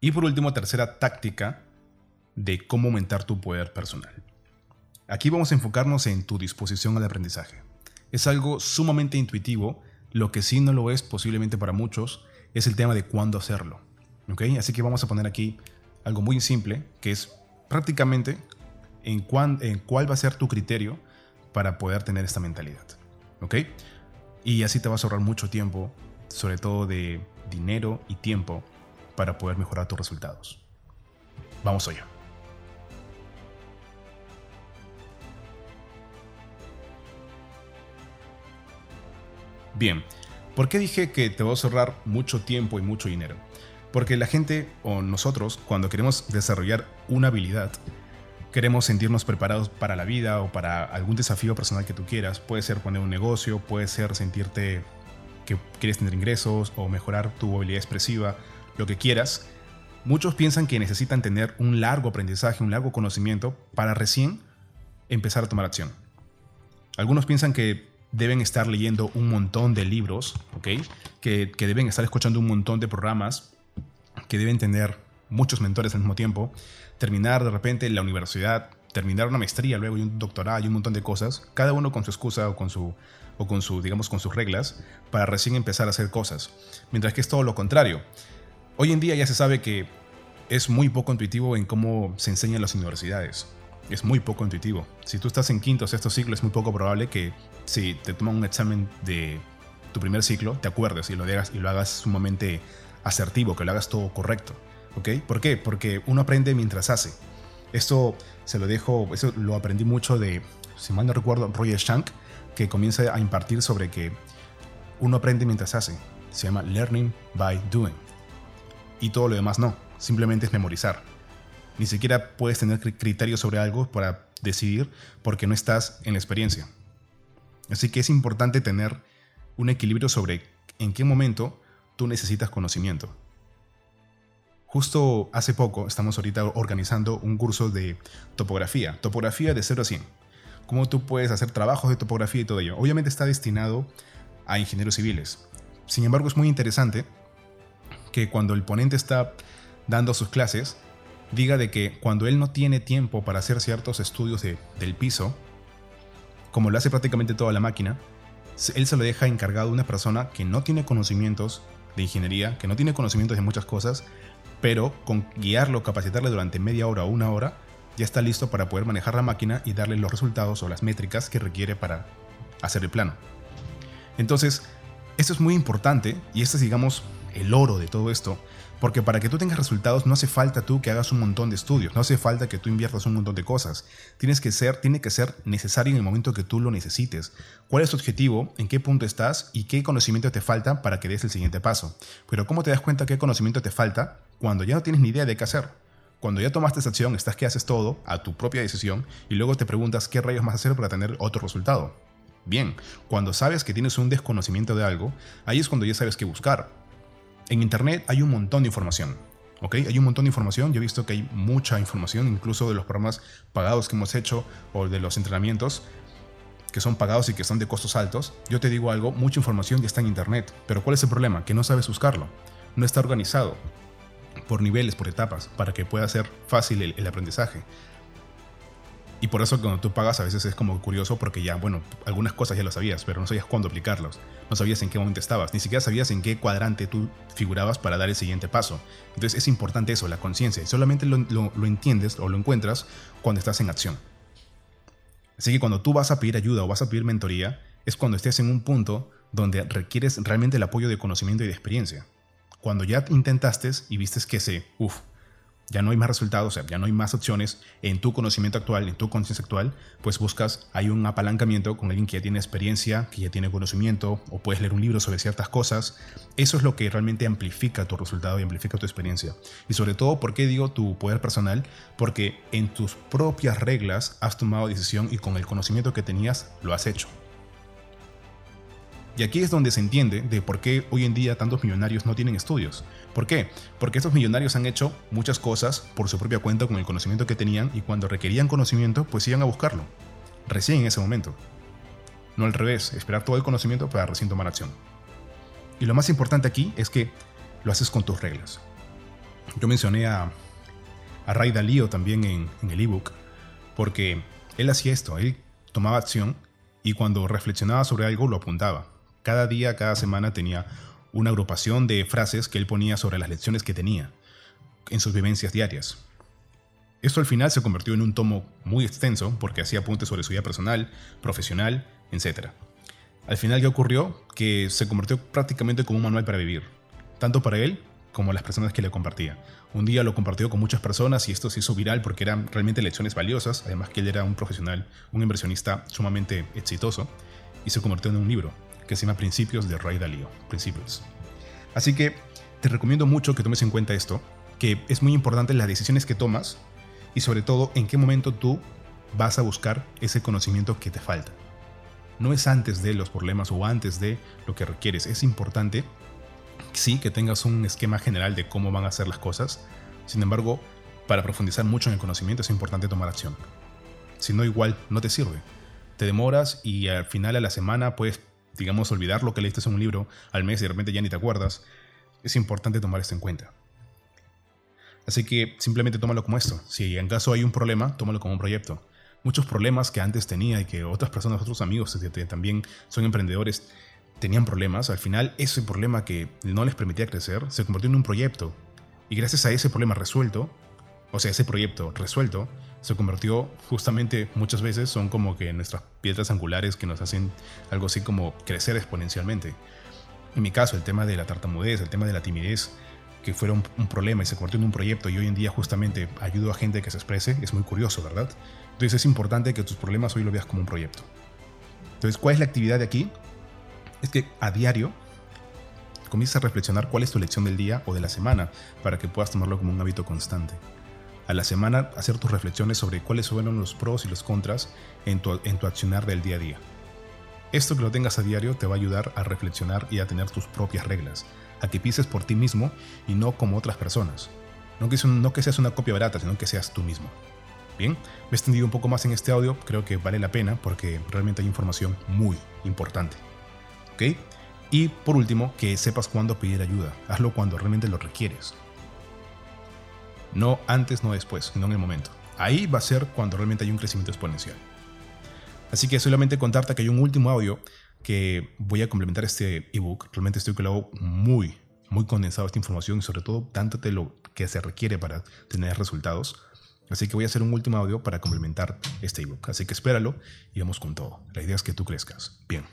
Y por último, tercera táctica de cómo aumentar tu poder personal. Aquí vamos a enfocarnos en tu disposición al aprendizaje. Es algo sumamente intuitivo, lo que sí no lo es posiblemente para muchos es el tema de cuándo hacerlo. Así que vamos a poner aquí algo muy simple, que es prácticamente en, en cuál va a ser tu criterio para poder tener esta mentalidad. ¿Ok? Y así te vas a ahorrar mucho tiempo, sobre todo de dinero y tiempo, para poder mejorar tus resultados. Vamos allá. Bien, ¿por qué dije que te vas a ahorrar mucho tiempo y mucho dinero? Porque la gente o nosotros, cuando queremos desarrollar una habilidad, queremos sentirnos preparados para la vida o para algún desafío personal que tú quieras. Puede ser poner un negocio, puede ser sentirte que quieres tener ingresos o mejorar tu habilidad expresiva, lo que quieras. Muchos piensan que necesitan tener un largo aprendizaje, un largo conocimiento para recién empezar a tomar acción. Algunos piensan que deben estar leyendo un montón de libros, que deben estar escuchando un montón de programas, que deben tener muchos mentores al mismo tiempo, terminar de repente la universidad, terminar una maestría luego y un doctorado y un montón de cosas, cada uno con su excusa o con su o con su digamos con sus reglas para recién empezar a hacer cosas, mientras que es todo lo contrario. Hoy en día ya se sabe que es muy poco intuitivo en cómo se enseña en las universidades. Es muy poco intuitivo. Si tú estás en quinto o sexto ciclo, es muy poco probable que si te toman un examen de tu primer ciclo, te acuerdes y lo hagas, y lo hagas sumamente asertivo, que lo hagas todo correcto. ¿Por qué? Porque uno aprende mientras hace. Esto se lo dejo, eso lo aprendí mucho de, si mal no recuerdo, Roger Shank, que comienza a impartir sobre que uno aprende mientras hace. Se llama Learning by Doing. Y todo lo demás no, simplemente es memorizar. Ni siquiera puedes tener criterios sobre algo para decidir porque no estás en la experiencia. Así que es importante tener un equilibrio sobre en qué momento tú necesitas conocimiento Justo hace poco estamos ahorita organizando un curso de topografía, topografía de 0 a 100. Cómo tú puedes hacer trabajos de topografía y todo ello. Obviamente está destinado a ingenieros civiles. Sin embargo, es muy interesante que cuando el ponente está dando sus clases, diga de que cuando él no tiene tiempo para hacer ciertos estudios del piso, como lo hace prácticamente toda la máquina, él se lo deja encargado a una persona que no tiene conocimientos de ingeniería, que no tiene conocimientos de muchas cosas, pero con guiarlo, capacitarle durante media hora o una hora, ya está listo para poder manejar la máquina y darle los resultados o las métricas que requiere para hacer el plano. Entonces, esto es muy importante y este es, digamos, el oro de todo esto, porque para que tú tengas resultados no hace falta tú que hagas un montón de estudios, no hace falta que tú inviertas un montón de cosas. Tienes que ser, tiene que ser necesario en el momento que tú lo necesites. ¿Cuál es tu objetivo? ¿En qué punto estás? ¿Y qué conocimiento te falta para que des el siguiente paso? Pero ¿cómo te das cuenta qué conocimiento te falta cuando ya no tienes ni idea de qué hacer? Cuando ya tomaste esa acción, estás que haces todo a tu propia decisión y luego te preguntas qué rayos más hacer para tener otro resultado. Bien, cuando sabes que tienes un desconocimiento de algo, ahí es cuando ya sabes qué buscar en Internet hay un montón de información. ¿ok? Hay un montón de información. Yo he visto que hay mucha información, incluso de los programas pagados que hemos hecho o de los entrenamientos que son pagados y que son de costos altos. Yo te digo algo, mucha información ya está en Internet. Pero ¿cuál es el problema? Que no sabes buscarlo. No está organizado por niveles, por etapas, para que pueda ser fácil el aprendizaje. Y por eso cuando tú pagas a veces es como curioso porque ya, bueno, algunas cosas ya lo sabías, pero no sabías cuándo aplicarlos. No sabías en qué momento estabas, ni siquiera sabías en qué cuadrante tú figurabas para dar el siguiente paso. Entonces es importante eso, la conciencia. Y solamente lo, lo entiendes o lo encuentras cuando estás en acción. Así que cuando tú vas a pedir ayuda o vas a pedir mentoría, es cuando estés en un punto donde requieres realmente el apoyo de conocimiento y de experiencia. Cuando ya intentaste y vistes que se, uff, ya no hay más resultados, o sea, ya no hay más opciones en tu conocimiento actual, en tu conciencia actual, pues buscas, hay un apalancamiento con alguien que ya tiene experiencia, que ya tiene conocimiento, o puedes leer un libro sobre ciertas cosas. Eso es lo que realmente amplifica tu resultado y amplifica tu experiencia. Y sobre todo, ¿por qué digo tu poder personal? Porque en tus propias reglas has tomado decisión y con el conocimiento que tenías lo has hecho. Y aquí es donde se entiende de por qué hoy en día tantos millonarios no tienen estudios. ¿Por qué? Porque estos millonarios han hecho muchas cosas por su propia cuenta con el conocimiento que tenían y cuando requerían conocimiento pues iban a buscarlo. Recién en ese momento. No al revés, esperar todo el conocimiento para recién tomar acción. Y lo más importante aquí es que lo haces con tus reglas. Yo mencioné a, Ray Dalío también en, en el ebook, porque él hacía esto, él tomaba acción y cuando reflexionaba sobre algo lo apuntaba. Cada día, cada semana tenía una agrupación de frases que él ponía sobre las lecciones que tenía en sus vivencias diarias. Esto al final se convirtió en un tomo muy extenso porque hacía apuntes sobre su vida personal, profesional, etc. Al final, ¿qué ocurrió? Que se convirtió prácticamente como un manual para vivir, tanto para él como las personas que le compartía. Un día lo compartió con muchas personas y esto se hizo viral porque eran realmente lecciones valiosas, además que él era un profesional, un inversionista sumamente exitoso, y se convirtió en un libro que se llama Principios de Ray Dalio, Principios. Así que te recomiendo mucho que tomes en cuenta esto, que es muy importante las decisiones que tomas y sobre todo en qué momento tú vas a buscar ese conocimiento que te falta. No es antes de los problemas o antes de lo que requieres, es importante sí que tengas un esquema general de cómo van a ser las cosas. Sin embargo, para profundizar mucho en el conocimiento es importante tomar acción. Si no, igual no te sirve. Te demoras y al final a la semana puedes, digamos, olvidar lo que leíste en un libro, al mes y de repente ya ni te acuerdas. Es importante tomar esto en cuenta. Así que simplemente tómalo como esto. Si en caso hay un problema, tómalo como un proyecto. Muchos problemas que antes tenía y que otras personas, otros amigos que también son emprendedores, tenían problemas, al final ese problema que no les permitía crecer se convirtió en un proyecto. Y gracias a ese problema resuelto, o sea, ese proyecto resuelto, se convirtió justamente muchas veces son como que nuestras piedras angulares que nos hacen algo así como crecer exponencialmente. En mi caso, el tema de la tartamudez, el tema de la timidez, que fueron un problema y se convirtió en un proyecto y hoy en día justamente ayudo a gente que se exprese, es muy curioso, ¿verdad? Entonces es importante que tus problemas hoy lo veas como un proyecto. Entonces, ¿cuál es la actividad de aquí? es que a diario comiences a reflexionar cuál es tu lección del día o de la semana para que puedas tomarlo como un hábito constante. A la semana hacer tus reflexiones sobre cuáles fueron los pros y los contras en tu, en tu accionar del día a día. Esto que lo tengas a diario te va a ayudar a reflexionar y a tener tus propias reglas, a que pises por ti mismo y no como otras personas. No que, no que seas una copia barata, sino que seas tú mismo. Bien, me he extendido un poco más en este audio, creo que vale la pena porque realmente hay información muy importante. Y por último, que sepas cuándo pedir ayuda. Hazlo cuando realmente lo requieres. No antes, no después, no en el momento. Ahí va a ser cuando realmente hay un crecimiento exponencial. Así que solamente contarte que hay un último audio que voy a complementar este ebook. Realmente estoy que lo hago muy, muy condensado esta información y sobre todo dándote lo que se requiere para tener resultados. Así que voy a hacer un último audio para complementar este ebook. Así que espéralo y vamos con todo. La idea es que tú crezcas. Bien.